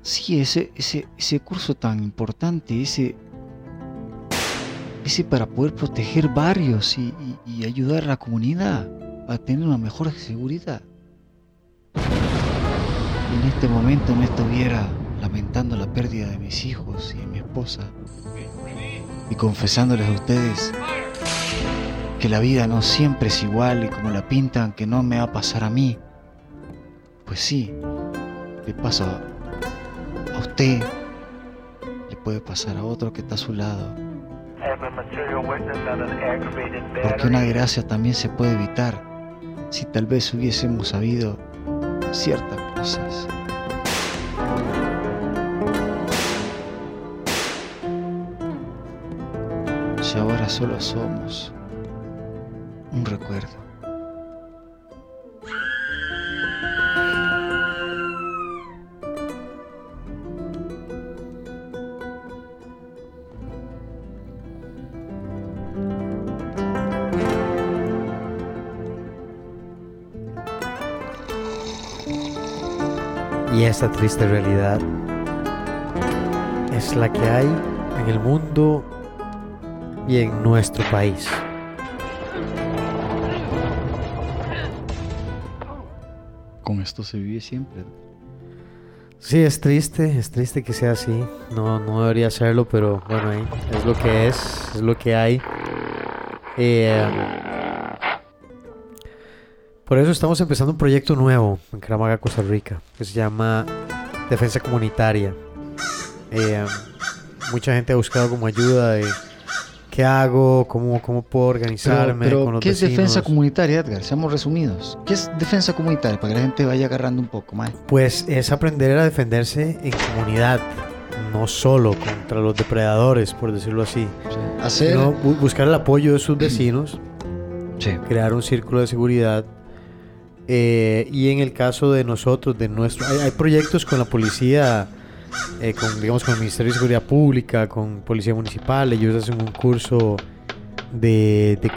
Sí, ese, ese, ese curso tan importante, ese, ese para poder proteger barrios y ayudar a la comunidad a tener una mejor seguridad. En este momento no estuviera lamentando la pérdida de mis hijos y de mi esposa y confesándoles a ustedes que la vida no siempre es igual y como la pintan que no me va a pasar a mí. Pues sí, le pasa a usted, le puede pasar a otro que está a su lado. Porque una desgracia también se puede evitar si tal vez hubiésemos sabido ciertas cosas. Y ahora solo somos un recuerdo. Y esta triste realidad es la que hay en el mundo y en nuestro país. Esto se vive siempre. Sí, es triste, es triste que sea así. No, no debería serlo, pero bueno, ahí es lo que es, es lo que hay. Eh, por eso estamos empezando un proyecto nuevo en Cramaga, Costa Rica, que se llama Defensa Comunitaria. Eh, mucha gente ha buscado como ayuda de qué hago, cómo, cómo puedo Pero, organizarme pero, con los ¿qué es defensa comunitaria, Edgar? Seamos resumidos. ¿Qué es defensa comunitaria? Para que la gente vaya agarrando un poco más. Pues es aprender a defenderse en comunidad, no solo contra los depredadores, por decirlo así. Hacer. sino bu- buscar el apoyo de sus vecinos, [CLEARS THROAT] Sí. crear un círculo de seguridad. eh, y en el caso de nosotros, de nuestro, hay, hay proyectos con la policía, eh, con digamos con el Ministerio de Seguridad Pública, con policía municipal. Ellos hacen un curso de, de-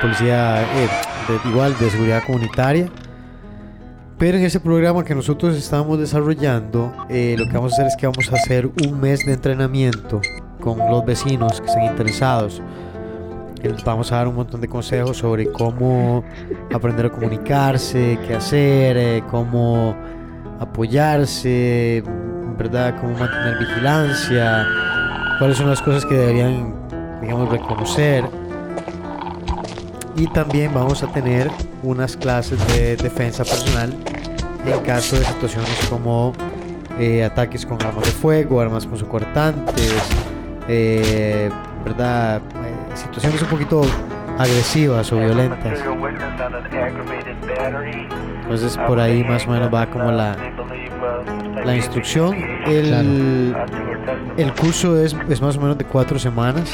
policía, eh, igual de seguridad comunitaria. Pero en ese programa que nosotros estamos desarrollando, eh, lo que vamos a hacer es que vamos a hacer un mes de entrenamiento con los vecinos que estén interesados. Vamos a dar un montón de consejos sobre cómo aprender a comunicarse, qué hacer, cómo apoyarse, ¿verdad? Cómo mantener vigilancia, cuáles son las cosas que deberían, digamos, reconocer. Y también vamos a tener unas clases de defensa personal en caso de situaciones como eh, ataques con armas de fuego, armas cortantes, eh, ¿verdad? Eh, situaciones un poquito agresivas o violentas. Entonces por ahí más o menos va como la, la instrucción. El, el curso es, es más o menos de cuatro semanas.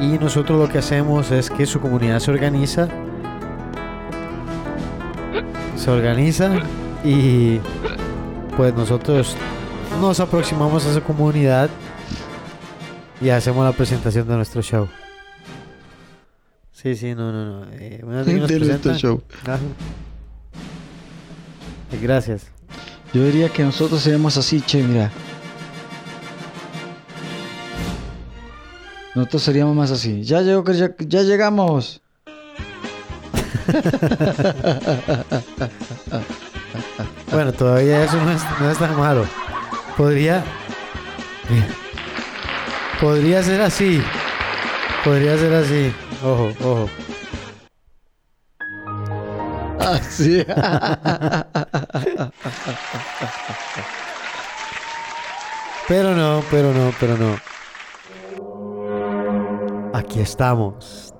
Y nosotros lo que hacemos es que su comunidad se organiza. Se organiza y pues nosotros nos aproximamos a esa comunidad y hacemos la presentación de nuestro show. Sí, sí, no, no, no. Eh, [LAUGHS] De nuestro show. Eh, Gracias. Yo diría que nosotros seríamos así, che, mira. Nosotros seríamos más así. Ya llegó, ya, ya llegamos. [LAUGHS] Bueno, todavía eso no es, no es tan malo. Podría. Podría ser así. Podría ser así. Ojo, ojo. Así. Pero no, pero no, pero no. Aquí estamos.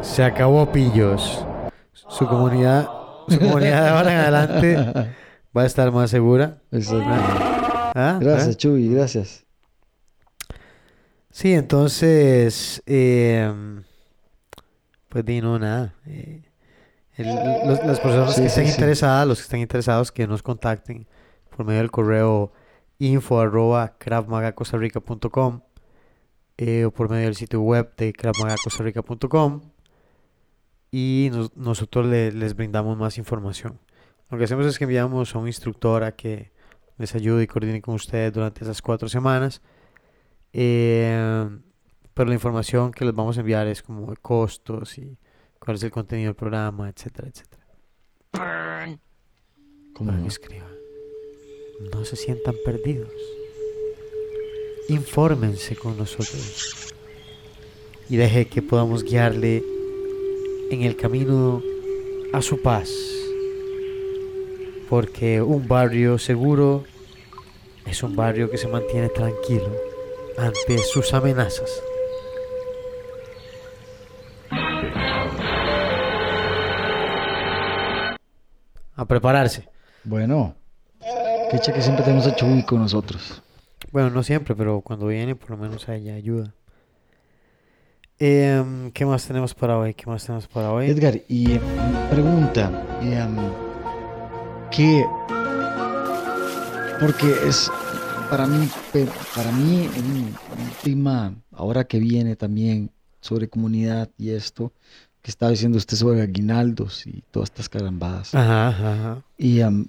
Se acabó pillos. Su comunidad, su comunidad de ahora en adelante va a estar más segura. Exacto. ¿Ah? Gracias, ¿Ah? Chuy, gracias. Sí, entonces, eh, pues di no, nada. eh, el- los- las personas Sí, que estén sí. interesadas, los que estén interesados, que nos contacten por medio del correo info arroba cravmagacostarrica.com eh, o por medio del sitio web de cravmagacostarrica.com y nos- nosotros le- les brindamos más información. Lo que hacemos es que enviamos a un instructor a que les ayude y coordine con ustedes durante esas cuatro semanas. Eh, pero la información que les vamos a enviar es como de costos y cuál es el contenido del programa, etcétera, etcétera. ¿Cómo Para no? escriban. No se sientan perdidos. Infórmense con nosotros. Y deje que podamos guiarle en el camino a su paz. Porque un barrio seguro es un barrio que se mantiene tranquilo ante sus amenazas. A prepararse. Bueno, que che que siempre tenemos a Chuy con nosotros. Bueno, no siempre, pero cuando viene por lo menos a ella ayuda. Em, ¿qué más tenemos para hoy? ¿Qué más tenemos para hoy? Edgar, y eh, pregunta, eh, um, ¿qué? Porque es para mí, para mí un, un tema ahora que viene también sobre comunidad y esto que estaba diciendo usted sobre aguinaldos y todas estas carambadas. Ajá, ajá, ajá. Y um,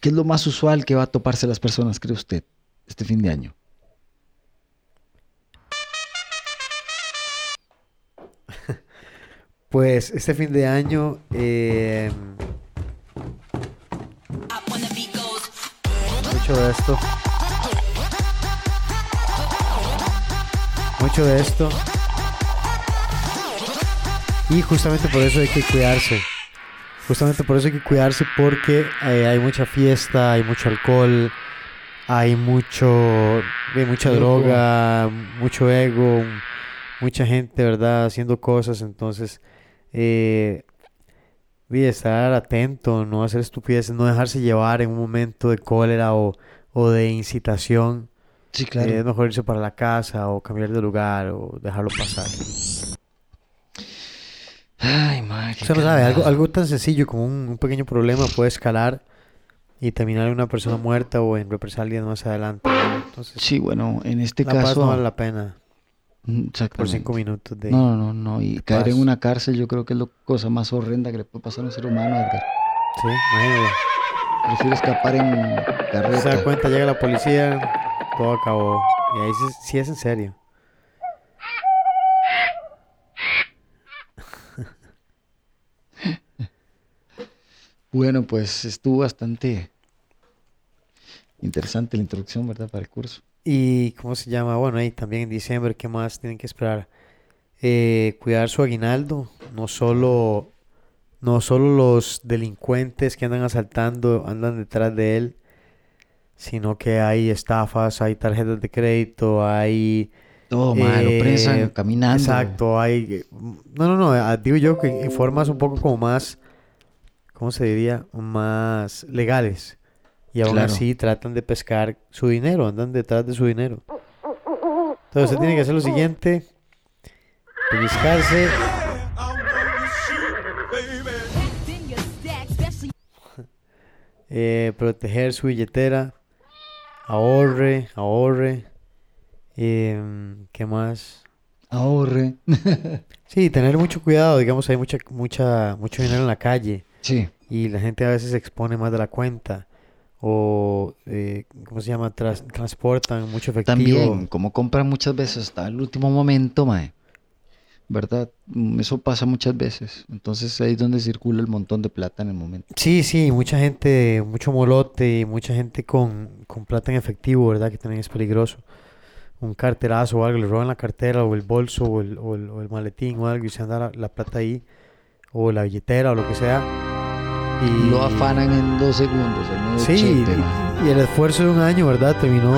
¿qué es lo más usual que va a toparse las personas, cree usted, este fin de año? [LAUGHS] Pues este fin de año em, mucho de esto. Mucho de esto. Y justamente por eso hay que cuidarse. Justamente por eso hay que cuidarse porque eh, hay mucha fiesta, hay mucho alcohol, hay mucho, hay mucha Ego. droga, mucho ego, mucha gente, ¿verdad? Haciendo cosas. Entonces, eh, y estar atento, no hacer estupideces, no dejarse llevar en un momento de cólera o, o de incitación. Sí, Eh, es mejor irse para la casa o cambiar de lugar o dejarlo pasar. Ay, madre. No sabe, algo, algo tan sencillo como un, un pequeño problema puede escalar y terminar en una persona muerta o en represalias más adelante. ¿no? Entonces, Sí, bueno, en este la paz caso... no vale la pena Mm, por cinco minutos de... No, no, no. Y caer en una cárcel yo creo que es la cosa más horrenda que le puede pasar a un ser humano, Edgar. Sí, imagínate. Prefiero escapar en Se da carreta. cuenta, llega la policía, todo acabó. Y ahí sí, sí es en serio. Bueno, pues estuvo bastante interesante la introducción, ¿verdad? Para el curso. Y, ¿cómo se llama? Bueno, ahí también en diciembre, ¿qué más tienen que esperar? Eh, cuidar su aguinaldo, no solo, no solo los delincuentes que andan asaltando andan detrás de él, sino que hay estafas, hay tarjetas de crédito, hay... Todo mal, lo eh, presan caminando. Exacto, hay... eh, No, no, no, ah, digo yo que en formas un poco como más, ¿cómo se diría? Más legales. Y aún Claro. así tratan de pescar su dinero, andan detrás de su dinero. Entonces usted tiene que hacer lo siguiente, pellizcarse, [LAUGHS] eh, proteger su billetera, ahorre, ahorre, em, ¿qué más? Ahorre. [LAUGHS] Sí, tener mucho cuidado, digamos, hay mucha, mucha, mucho dinero en la calle Sí. y la gente a veces se expone más de la cuenta o, eh, ¿cómo se llama? Tras- transportan mucho efectivo. También, como compran muchas veces hasta el último momento, mae. ¿Verdad? Mm, Eso pasa muchas veces. Entonces ahí es donde circula el montón de plata en el momento. Sí, sí, mucha gente, mucho molote y mucha gente con, con plata en efectivo, ¿verdad? Que también es peligroso. Un carterazo o algo, le roban la cartera o el bolso o el, o el- o el maletín o algo y se anda la, la plata ahí o la billetera o lo que sea. Y Lo afanan en dos segundos. en Sí, y, y el esfuerzo de un año, ¿verdad? Terminó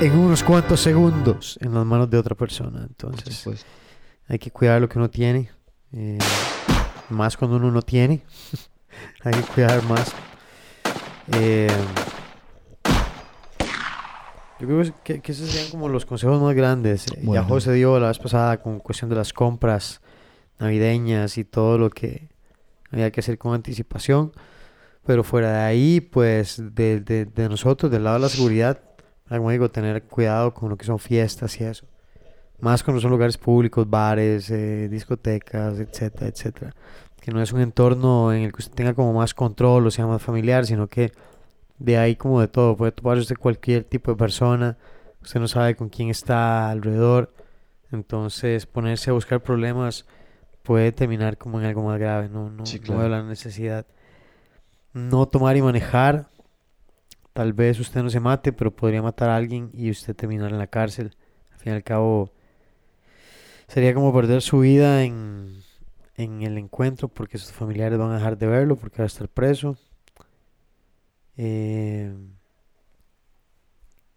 en unos cuantos segundos en las manos de otra persona. Entonces, supuesto. Hay que cuidar lo que uno tiene. eh, más cuando uno no tiene. [LAUGHS] hay que cuidar más. Eh, yo creo que, que esos serían como los consejos más grandes. Eh, Ya. José dio la vez pasada con cuestión de las compras navideñas y todo lo que había que hacer con anticipación. Pero fuera de ahí, pues de, de- de nosotros, del lado de la seguridad, como digo, tener cuidado con lo que son fiestas y eso. Más cuando son lugares públicos, bares, eh, discotecas, etcétera, etcétera. Que no es un entorno en el que usted tenga como más control o sea más familiar, sino que de ahí como de todo. Puede toparse usted cualquier tipo de persona, usted no sabe con quién está alrededor. Entonces ponerse a buscar problemas puede terminar como en algo más grave. No, no, Sí, no claro. veo la necesidad. No tomar y manejar. Tal vez usted no se mate, pero podría matar a alguien y usted terminar en la cárcel. Al fin y al cabo, sería como perder su vida en, en el encuentro porque sus familiares van a dejar de verlo porque va a estar preso. Eh,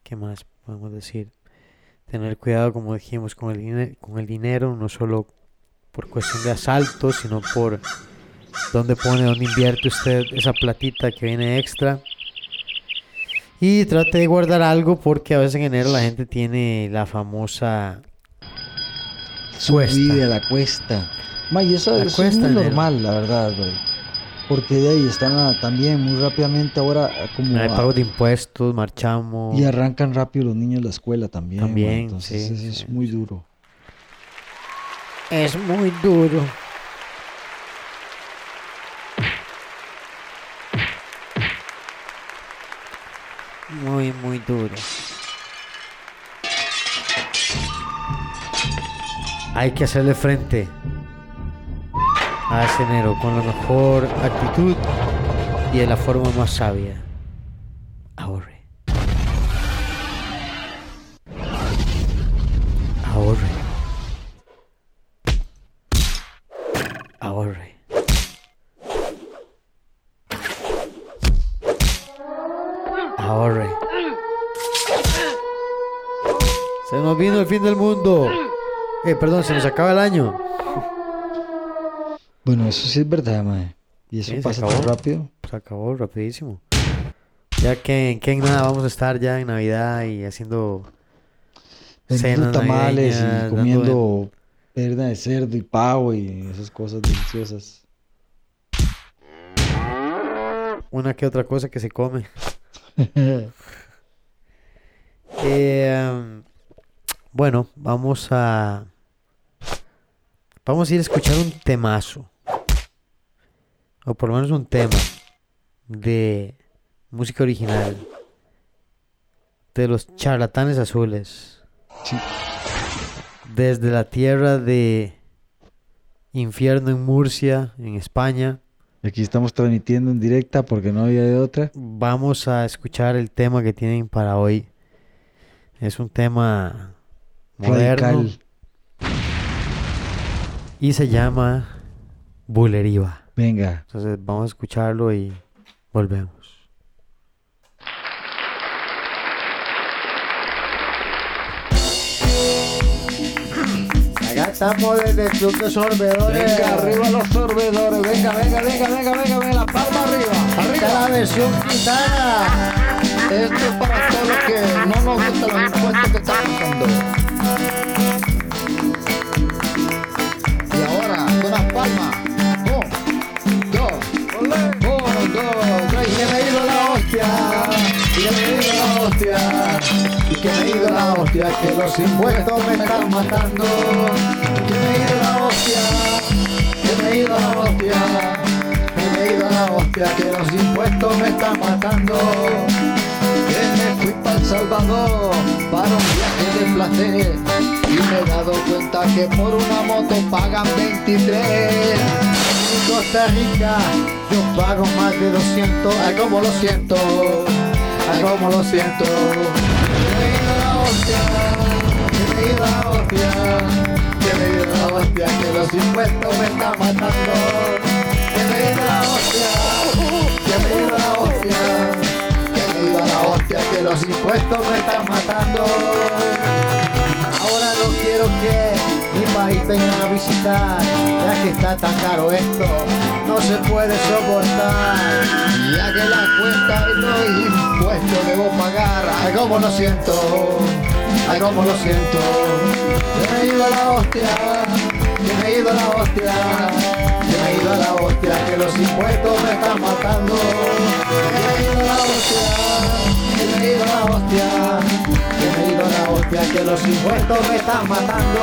¿qué más podemos decir? Tener cuidado, como dijimos, con el, con el dinero, no solo por cuestión de asalto, sino por dónde pone, dónde invierte usted esa platita que viene extra. Y trate de guardar algo porque a veces en enero la gente tiene la famosa cuesta. Subida la cuesta. Ma, y eso, eso es cuesta, enero. normal, la verdad, güey. Porque de ahí están ah, también muy rápidamente ahora ah, como Hay a- pagos de impuestos, marchamos. y arrancan rápido los niños a la escuela también. ma, También, Entonces sí, eso sí. es muy duro. Es muy duro. Muy, muy duro. Hay que hacerle frente a ese enero con la mejor actitud y de la forma más sabia. Eh, perdón, se nos acaba el año. Bueno, eso sí es verdad, mae. Y eso Sí, pasa tan rápido. Se acabó rapidísimo. Ya que, que en nada vamos a estar ya en Navidad y haciendo cenas tamales y comiendo perna de cerdo y pavo y esas cosas deliciosas. una que otra cosa que se come. [LAUGHS] Eh, um, bueno, vamos a vamos a ir a escuchar un temazo o por lo menos un tema de música original de los charlatanes azules Sí. desde la tierra de infierno en Murcia en España Aquí estamos transmitiendo en directa porque no había de otra. vamos a escuchar el tema que tienen para hoy. Es un tema moderno Radical. Y se llama Buleriva. Venga. Entonces vamos a escucharlo y volvemos. Acá estamos desde el Club de Sorbedores. Venga, arriba los sorbedores. Venga, venga, venga, venga, venga, venga, la palma arriba. Está la versión gitana. Esto es para todos los que no nos gustan los impuestos que están pagando. Palmas. Un, dos, uno, dos, tres. Y que me digo la hostia. Y que me digo la hostia. Y que me digo la hostia. Que los impuestos me están matando. Que me digo la hostia. Que me digo la hostia. Que me digo la hostia. Que los impuestos me están matando. Salvador para un viaje de placer y me he dado cuenta que por una moto pagan 23. En Costa Rica yo pago más de 200. Ay, como lo siento, ay, como lo siento. Que me dio la hostia, que me dio la hostia, que me dio la hostia, que los impuestos me están matando. Que me dio la hostia, que me dio la hostia, que los impuestos me están matando. Ahora no quiero que mi país vengan a visitar, ya que está tan caro esto, no se puede soportar. Ya que la cuenta y los impuestos debo pagar, ay como lo siento, ay como lo siento. Que me he ido a la hostia, que me he ido a la hostia, que me he ido a la hostia, que los impuestos me están matando. Que me he ido a la hostia, que me he ido la hostia, que me he ido la hostia, que los impuestos me están matando.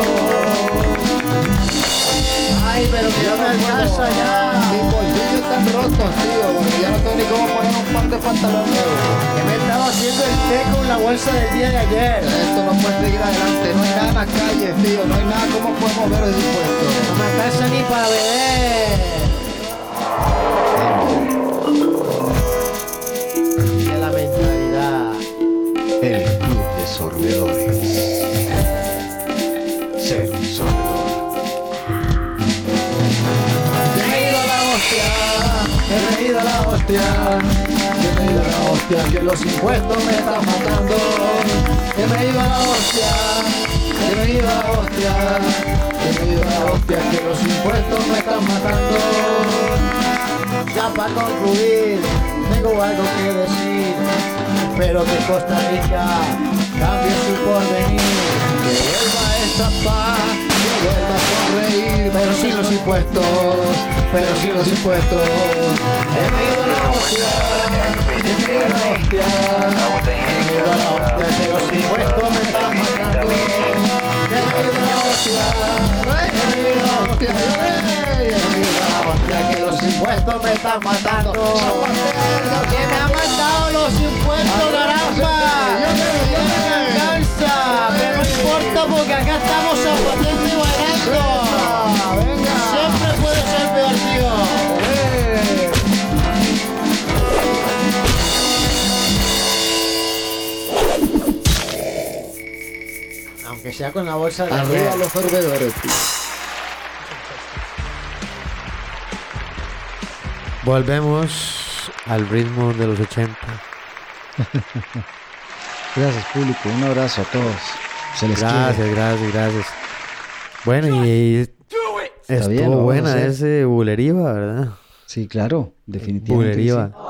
Ay, pero que no me alcanza ya. Mis bolsillos están rotos, tío, porque ya no tengo ni cómo poner un par de pantalones nuevos. Que me estaba haciendo el té con la bolsa del día de ayer. Esto no puede seguir adelante, no hay nada en la calle, tío, no hay nada, ¿cómo podemos ver el impuesto? No me alcanza ni para beber. Que me he ido a la hostia, que los impuestos me están matando. Que me he ido a la hostia, que me he ido a la hostia, que me he ido a la hostia, que los impuestos me están matando. Ya para concluir, tengo algo que decir. Espero que Costa Rica cambie su porvenir. Que vuelva esa paz, que vuelva a sonreír, pero sin los impuestos, pero sin los impuestos. Que me ido a la hostia, que me ido a la hostia, la hostia, los impuestos me están matando. Que me ido a la hostia, que me ido a la hostia, la hostia, que los impuestos me están matando. Que me han matado los impuestos, caramba. Ya me alcanza. Pero no importa porque acá estamos zapatando y bailando. Aunque sea con la bolsa de Arriba los sorbedores, tío. Volvemos al ritmo de los 80. [LAUGHS] Gracias, público. Un abrazo a todos. Se les Gracias, quiere. gracias, gracias. Bueno, y estuvo bien, buena ese Buleriva, ¿verdad? Sí, claro, definitivamente. Buleriva. sí.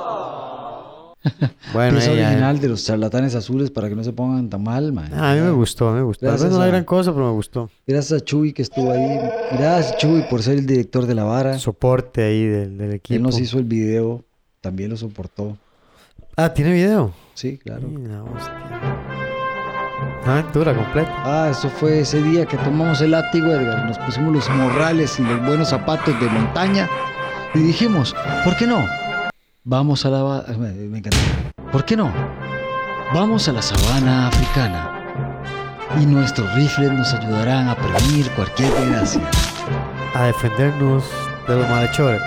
[LAUGHS] Bueno, Pieza ahí. original de los charlatanes azules para que no se pongan tan mal, man. Ah, a mí me gustó, me gustó. Tal vez Gracias no la a- gran cosa, pero me gustó. Gracias a Chuy que estuvo ahí. Gracias, Chuy, por ser el director de la vara. Soporte ahí del, del equipo. Él nos hizo el video, también lo soportó. Ah, ¿tiene video? Sí, claro. Mira, hostia. Aventura completa. Ah, eso fue ese día que tomamos el látigo, Edgar. Nos pusimos los morrales y los buenos zapatos de montaña y dijimos, ¿por qué no? Vamos a la... Me, encantó. ¿Por qué no? Vamos a la sabana africana y nuestros rifles nos ayudarán a prevenir cualquier desgracia. A defendernos de los malhechores.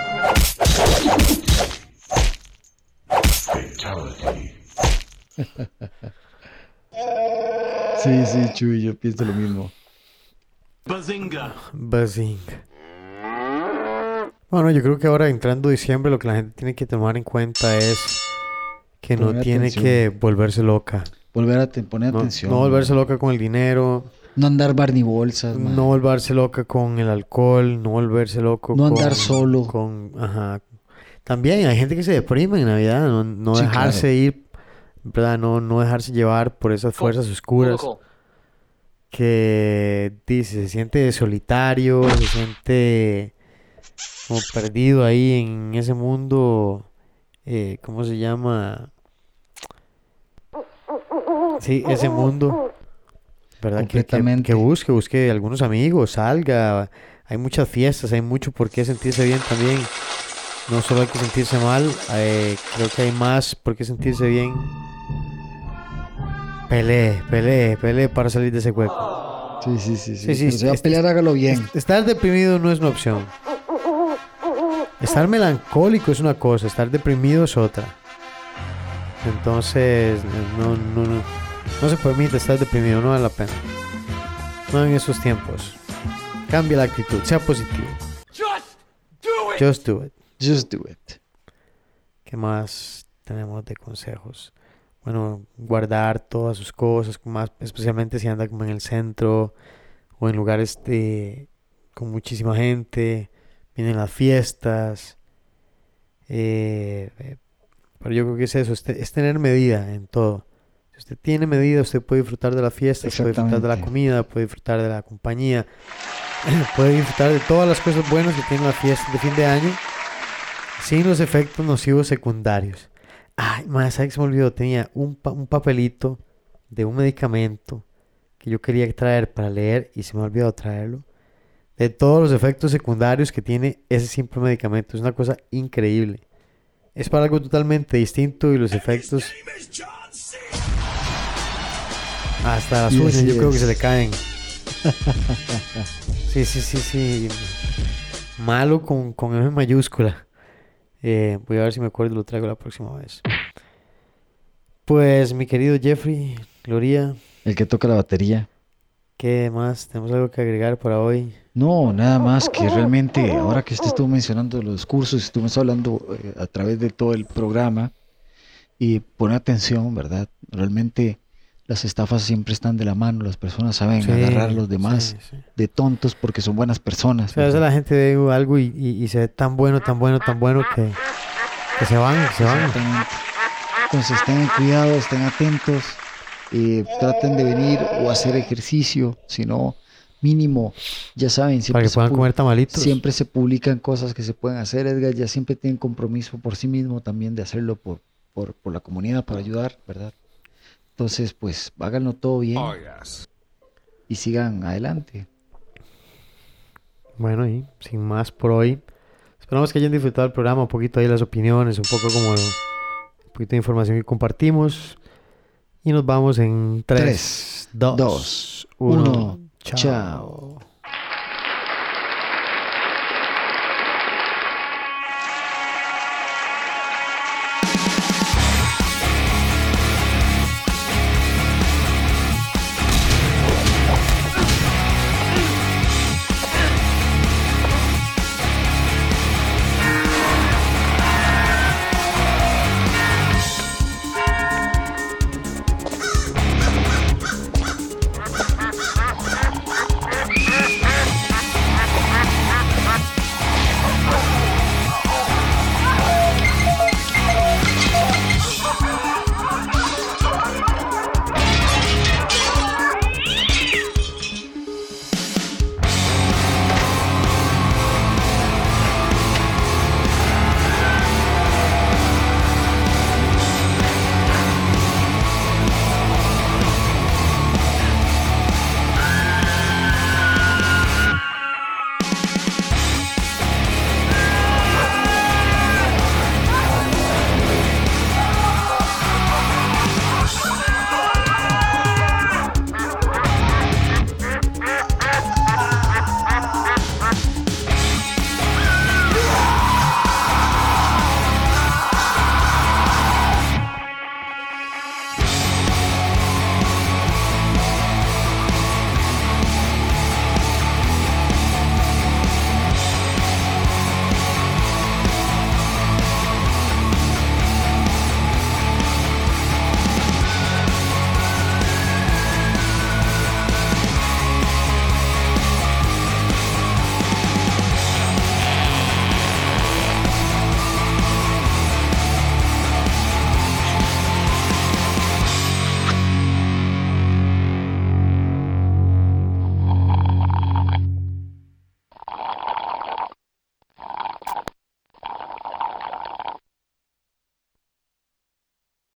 Sí, sí, Chuy, yo pienso lo mismo. Buzzing. Bueno, yo creo que ahora entrando diciembre lo que la gente tiene que tomar en cuenta es que no tiene atención. que volverse loca. Volver a poner No, atención. no volverse loca con el dinero, No andar barney bolsas, man. no volverse loca con el alcohol, no volverse loco No con... andar solo. Con, ajá. También hay gente que se deprime en Navidad, no, no Sí, dejarse claro. ir, ¿verdad? No, no dejarse llevar por esas fuerzas oscuras. que dice, se siente solitario, se siente como perdido ahí en ese mundo, eh, ¿cómo se llama? Sí, ese mundo, ¿verdad? Que, que, busque, busque algunos amigos, salga, hay muchas fiestas, hay mucho por qué sentirse bien también. No solo hay que sentirse mal, eh, creo que hay más por qué sentirse bien. Pelee, pelee, pelee para salir de ese hueco. Sí, sí, sí. sí. Sí, sí, si va a pelear, hágalo bien. Estar deprimido no es una opción. Estar melancólico es una cosa, estar deprimido es otra. Entonces, no, no, no, no se permite estar deprimido, no vale la pena. No en esos tiempos. Cambia la actitud, sea positivo. Just do it. Just do it. ¿Qué más tenemos de consejos? Bueno, guardar todas sus cosas, más, especialmente si anda como en el centro o en lugares de, con muchísima gente, vienen las fiestas. eh, eh, pero yo creo que es eso, es, te- es tener medida en todo. Si usted tiene medida, usted puede disfrutar de las fiestas, puede disfrutar de la comida, puede disfrutar de la compañía, [CLEARS THROAT] puede disfrutar de todas las cosas buenas que tienen las fiestas de fin de año sin los efectos nocivos secundarios. Ay, más, ¿sabes qué se me olvidó? Tenía un, pa- un papelito de un medicamento que yo quería traer para leer y se me ha olvidado traerlo. De todos los efectos secundarios que tiene ese simple medicamento. Es una cosa increíble. Es para algo totalmente distinto y los efectos... Hasta las uñas yo creo que se le caen. [LAUGHS] Sí, sí, sí, sí. Malo con, con M mayúscula. Eh, voy a ver si me acuerdo y lo traigo la próxima vez. Pues, mi querido Jeffrey, Gloria, El que toca la batería. ¿qué más? ¿Tenemos algo que agregar para hoy? No, nada más que realmente, ahora que usted estuvo mencionando los cursos, estuvimos hablando eh, a través de todo el programa y pone atención, ¿verdad? Realmente las estafas siempre están de la mano, las personas saben Sí, agarrar a los demás sí, sí. de tontos porque son buenas personas. O sea, a veces la gente ve algo y, y- y se ve tan bueno, tan bueno, tan bueno que, que se van, se van. Entonces tengan cuidado, estén atentos, eh, traten de venir o hacer ejercicio, si no, mínimo, ya saben, Para siempre que se puedan pu- comer tamalitos. Siempre se publican cosas que se pueden hacer, Edgar. Ya siempre tienen compromiso por sí mismo también de hacerlo por, por, por la comunidad, para ayudar, ¿verdad? Entonces, pues, háganlo todo bien y sigan adelante. Bueno, y sin más por hoy. Esperamos que hayan disfrutado el programa, un poquito ahí las opiniones, un poco como un poquito de información que compartimos. Y nos vamos en 3, Tres, 2, dos, 1. Ciao. Ciao.